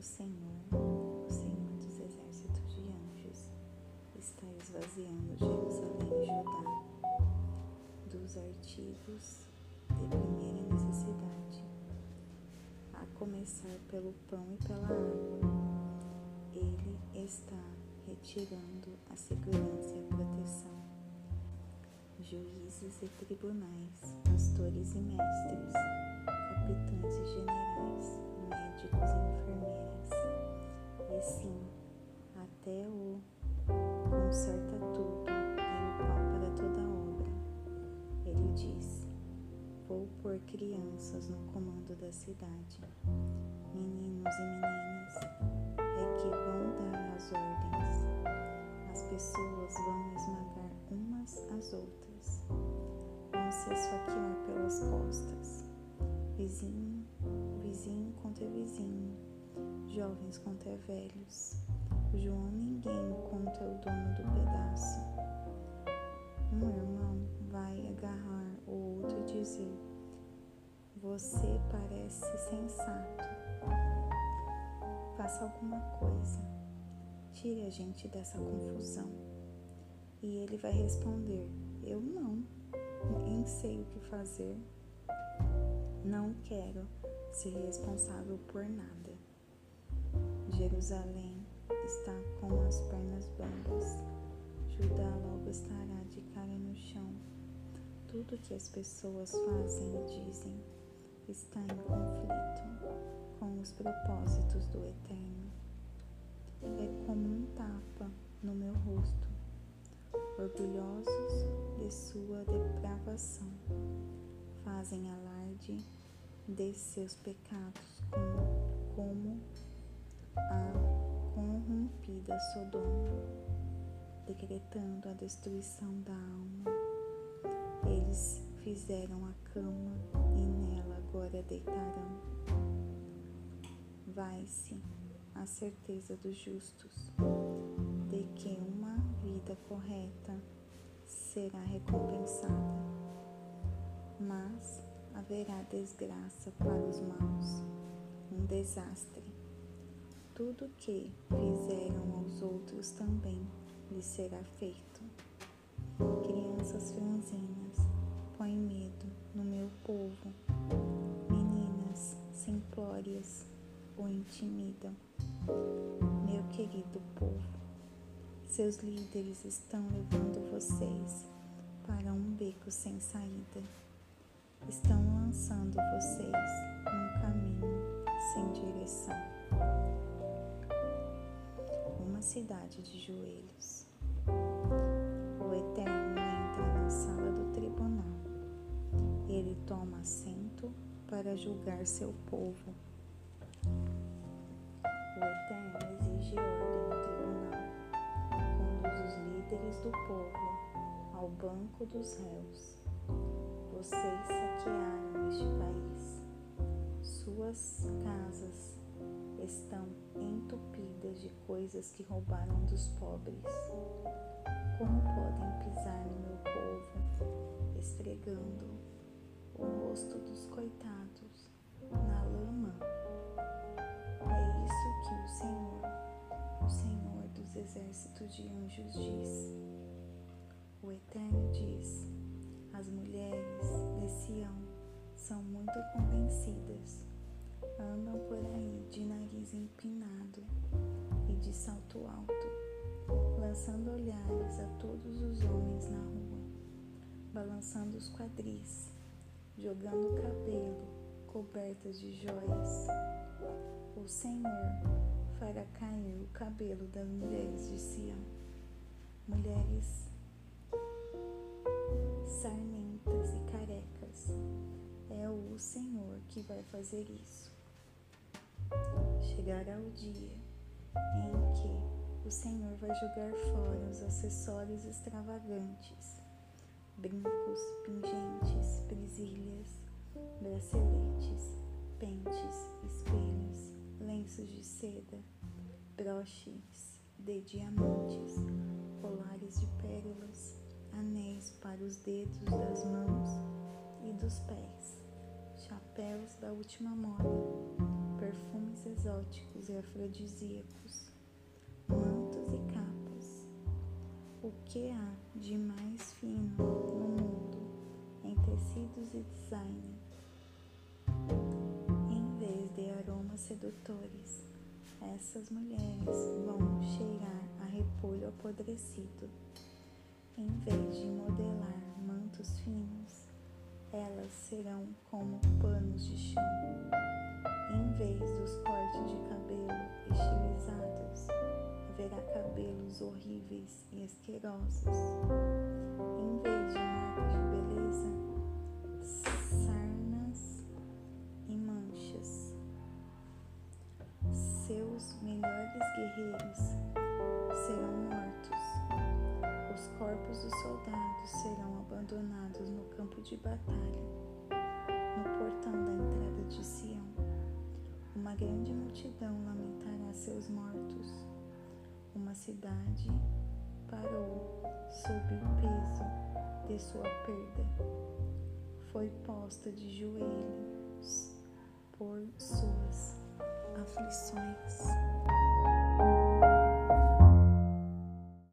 O Senhor, o Senhor dos exércitos de anjos, está esvaziando Jerusalém e Judá dos artigos de primeira necessidade, a começar pelo pão e pela água. Ele está retirando a segurança e a proteção, juízes e tribunais, pastores e mestres, capitães e generais médicos e enfermeiras, e sim, até o conserta tudo e o pau para toda obra. Ele diz: Vou pôr crianças no comando da cidade, meninos e meninas, é que vão dar as ordens. As pessoas vão esmagar umas às outras, vão se esfaquear pelas costas. Vizinho, vizinho contra vizinho, jovens contra velhos. João ninguém contra o dono do pedaço. Um irmão vai agarrar o outro e dizer: Você parece sensato. Faça alguma coisa. Tire a gente dessa confusão. E ele vai responder: Eu não, nem sei o que fazer. Não quero ser responsável por nada. Jerusalém está com as pernas bambas. Judá logo estará de cara no chão. Tudo que as pessoas fazem e dizem está em conflito com os propósitos do Eterno. É como um tapa no meu rosto, orgulhosos de sua depravação, fazem alarde de seus pecados como, como a corrompida Sodoma, decretando a destruição da alma. Eles fizeram a cama e nela agora deitarão. Vai-se a certeza dos justos de que uma vida correta será recompensada, mas haverá desgraça para os maus, um desastre. Tudo que fizeram aos outros também lhes será feito. Crianças franzinas, põe medo no meu povo. Meninas simplórias o intimidam. Meu querido povo, seus líderes estão levando vocês para um beco sem saída. Estão lançando vocês num caminho sem direção. Uma cidade de joelhos. O Eterno entra na sala do tribunal. Ele toma assento para julgar seu povo. O Eterno exige ordem no tribunal. Conduz os líderes do povo ao banco dos réus. Vocês saquearam este país. Suas casas estão entupidas de coisas que roubaram dos pobres. Como podem pisar no meu povo, esfregando o rosto dos coitados na lama? É isso que o Senhor, o Senhor dos exércitos de anjos diz. O Eterno diz: Sião são muito convencidas, andam por aí de nariz empinado e de salto alto, lançando olhares a todos os homens na rua, balançando os quadris, jogando cabelo cobertas de joias. O Senhor fará cair o cabelo das mulheres de Sião, mulheres sarmentas e carecas. É o Senhor que vai fazer isso. Chegará o dia em que o Senhor vai jogar fora os acessórios extravagantes, brincos, pingentes, presilhas, braceletes, pentes, espelhos, lenços de seda, broches de diamantes, colares de pérolas, anéis para os dedos das mãos dos pés, chapéus da última moda, perfumes exóticos e afrodisíacos, mantos e capas. O que há de mais fino no mundo em tecidos e design. Em vez de aromas sedutores, essas mulheres vão cheirar a repolho apodrecido. Em vez de modelar mantos finos, elas serão como panos de chão. Em vez dos cortes de cabelo estilizados, haverá cabelos horríveis e asquerosos. Em vez de marcas de beleza, sarnas e manchas. Seus melhores guerreiros serão mortos. Os corpos dos soldados serão abandonados no campo de batalha, no portão da entrada de Sião. Uma grande multidão lamentará seus mortos. Uma cidade parou sob o peso de sua perda. Foi posta de joelhos por suas aflições.